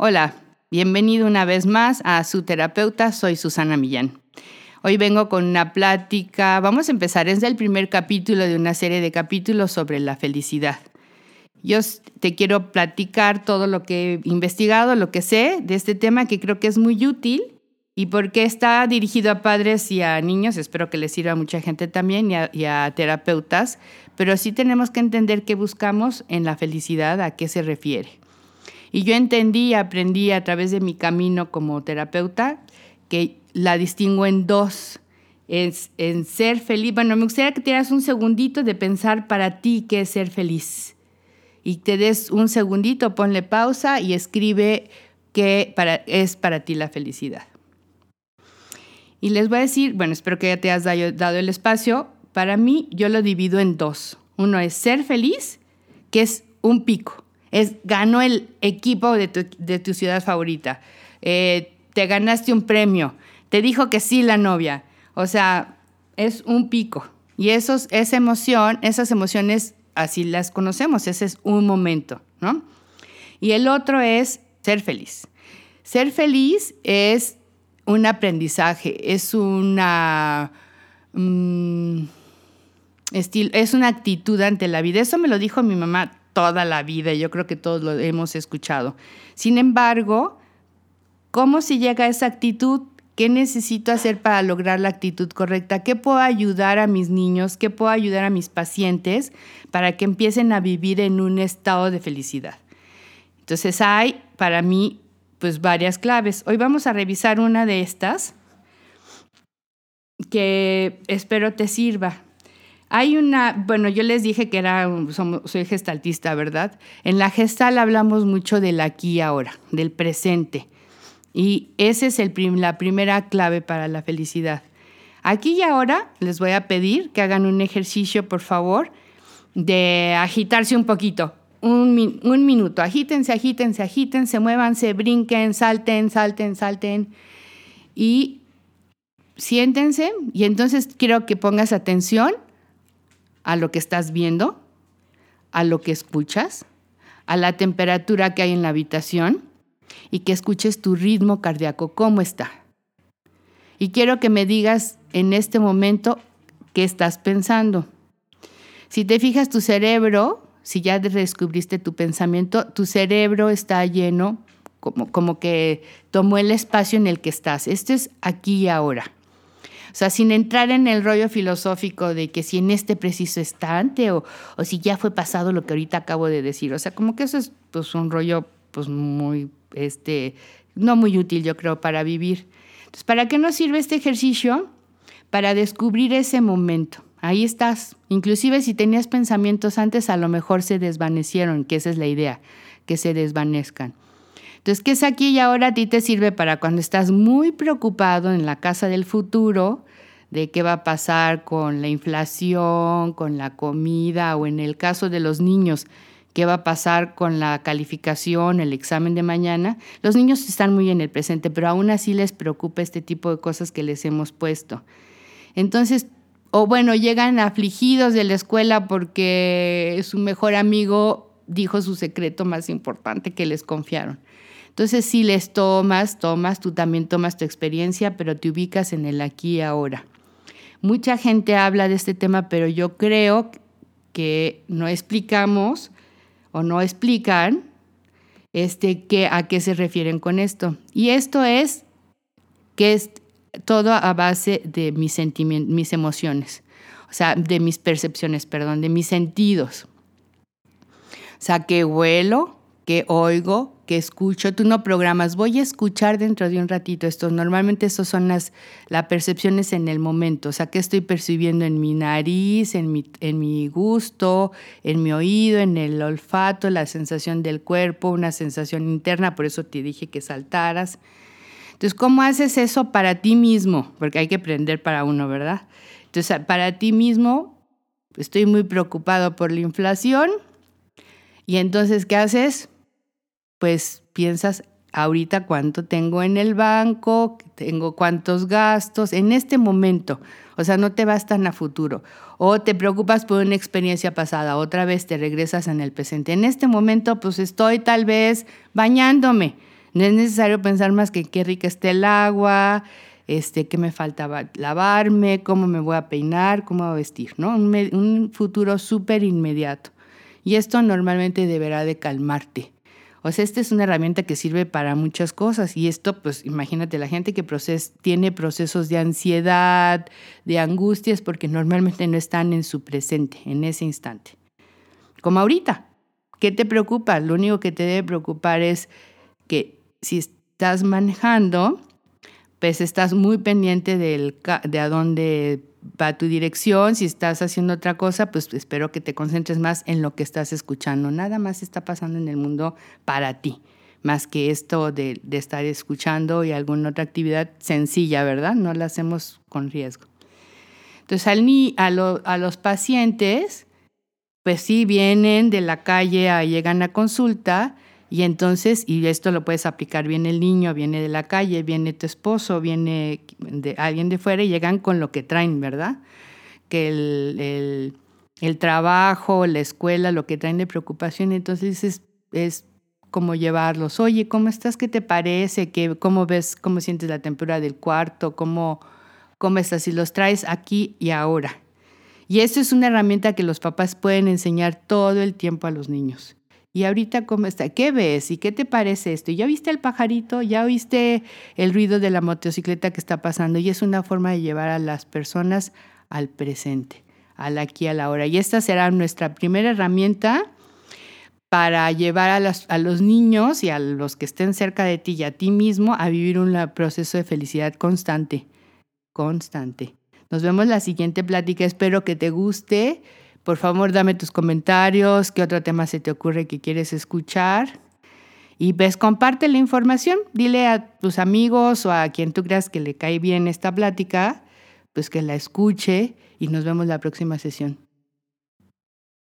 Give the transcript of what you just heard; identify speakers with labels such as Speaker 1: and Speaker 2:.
Speaker 1: Hola, bienvenido una vez más a su terapeuta, soy Susana Millán. Hoy vengo con una plática, vamos a empezar, es el primer capítulo de una serie de capítulos sobre la felicidad. Yo te quiero platicar todo lo que he investigado, lo que sé de este tema que creo que es muy útil y porque está dirigido a padres y a niños, espero que les sirva a mucha gente también y a, terapeutas, pero sí tenemos que entender qué buscamos en la felicidad, a qué se refiere. Y yo entendí aprendí a través de mi camino como terapeuta que la distingo en dos. En ser feliz. Bueno, me gustaría que te un segundito de pensar para ti qué es ser feliz. Y te des un segundito, ponle pausa y escribe qué para, es para ti la felicidad. Y les voy a decir, bueno, espero que ya te has dado el espacio. Para mí, yo lo divido en dos. Uno es ser feliz, que es un pico. Es ganó el equipo de tu, ciudad favorita. Eh, te ganaste un premio. Te dijo que sí la novia. O sea, es un pico. Y esos, esa emoción, esas emociones, así las conocemos. Ese es un momento, ¿no? Y el otro es ser feliz. Ser feliz es un aprendizaje, es una... Mm, es una actitud ante la vida. Eso me lo dijo mi mamá toda la vida y yo creo que todos lo hemos escuchado. Sin embargo, ¿cómo se llega a esa actitud? ¿Qué necesito hacer para lograr la actitud correcta? ¿Qué puedo ayudar a mis niños? ¿Qué puedo ayudar a mis pacientes para que empiecen a vivir en un estado de felicidad? Entonces hay para mí pues varias claves. Hoy vamos a revisar una de estas que espero te sirva. Hay una, bueno, yo les dije que era, soy gestaltista, ¿verdad? En la gestal hablamos mucho del aquí y ahora, del presente. Y esa es el la primera clave para la felicidad. Aquí y ahora les voy a pedir que hagan un ejercicio, por favor, de agitarse un poquito un, un minuto. Agítense, agítense, agítense, muévanse, brinquen, salten, salten, salten. Y siéntense. Y entonces quiero que pongas atención a lo que estás viendo, a lo que escuchas, a la temperatura que hay en la habitación y que escuches tu ritmo cardíaco, cómo está. Y quiero que me digas en este momento qué estás pensando. Si te fijas, tu cerebro si ya descubriste tu pensamiento, tu cerebro está lleno, como, como que tomó el espacio en el que estás. Esto es aquí y ahora. O sea, sin entrar en el rollo filosófico de que si en este preciso instante o, o si ya fue pasado lo que ahorita acabo de decir. O sea, como que eso es pues, un rollo pues muy, este, no muy útil yo creo para vivir. Entonces, ¿para qué nos sirve este ejercicio? Para descubrir ese momento. Ahí estás. Inclusive si tenías pensamientos antes, a lo mejor se desvanecieron, que esa es la idea, que se desvanezcan. Entonces, ¿qué es aquí y ahora a ti te sirve para cuando estás muy preocupado en la casa del futuro, de qué va a pasar con la inflación, con la comida o en el caso de los niños, qué va a pasar con la calificación, el examen de mañana? Los niños están muy en el presente, pero aún así les preocupa este tipo de cosas que les hemos puesto. Entonces, o bueno, llegan afligidos de la escuela porque su mejor amigo dijo su secreto más importante que les confiaron. Entonces, si les tomas, tomas, tú también tomas tu experiencia, pero te ubicas en el aquí y ahora. Mucha gente habla de este tema, pero yo creo que no explicamos o no explican este, que, a qué se refieren con esto. Y esto es que es, todo a base de mis sentimientos, mis emociones, o sea, de mis percepciones, perdón, de mis sentidos. O sea, que huelo, que oigo, que escucho. Tú no programas, voy a escuchar dentro de un ratito esto. Normalmente esas son las, las percepciones en el momento. O sea, que estoy percibiendo en mi nariz, en mi, en mi gusto, en mi oído, en el olfato, la sensación del cuerpo, una sensación interna. Por eso te dije que saltaras. Entonces, ¿cómo haces eso para ti mismo? Porque hay que aprender para uno, ¿verdad? Entonces, para ti mismo, estoy muy preocupado por la inflación. Y entonces, ¿qué haces? Pues piensas ahorita cuánto tengo en el banco, tengo cuántos gastos, en este momento. O sea, no te vas tan a futuro. O te preocupas por una experiencia pasada, otra vez te regresas en el presente. En este momento, pues estoy tal vez bañándome No es necesario pensar más que qué rica está el agua, este, qué me faltaba lavarme, cómo me voy a peinar, cómo voy a vestir, ¿no? Un, un futuro súper inmediato. Y esto normalmente deberá de calmarte. O sea, esta es una herramienta que sirve para muchas cosas y esto, pues imagínate, la gente que tiene procesos de ansiedad, de angustias, porque normalmente no están en su presente, en ese instante. Como ahorita, ¿qué te preocupa? Lo único que te debe preocupar es que si estás manejando, pues estás muy pendiente de a dónde va tu dirección. Si estás haciendo otra cosa, pues espero que te concentres más en lo que estás escuchando. Nada más está pasando en el mundo para ti, más que esto de, estar escuchando y alguna otra actividad sencilla, ¿verdad? No la hacemos con riesgo. Entonces, al, a, a los pacientes, pues sí, vienen de la calle, a, llegan a consulta y entonces, y esto lo puedes aplicar, viene el niño, viene de la calle, viene tu esposo, viene de, alguien de fuera y llegan con lo que traen, ¿verdad? Que el, el, trabajo, la escuela, lo que traen de preocupación, entonces es, es como llevarlos, oye, ¿cómo estás? ¿Qué te parece? ¿Qué, ¿Cómo ves, cómo sientes la temperatura del cuarto? ¿Cómo, ¿Cómo estás? Si los traes aquí y ahora. Y esto es una herramienta que los papás pueden enseñar todo el tiempo a los niños. ¿Y ahorita cómo está? ¿Qué ves? ¿Y qué te parece esto? ¿Ya viste el pajarito? ¿Ya viste el ruido de la motocicleta que está pasando? Y es una forma de llevar a las personas al presente, al aquí, a la hora. Y esta será nuestra primera herramienta para llevar a, a los niños y a los que estén cerca de ti y a ti mismo a vivir un proceso de felicidad constante, constante. Nos vemos la siguiente plática. Espero que te guste. Por favor, dame tus comentarios, qué otro tema se te ocurre que quieres escuchar. Y ves, comparte la información, dile a tus amigos o a quien tú creas que le cae bien esta plática, pues que la escuche y nos vemos la próxima sesión.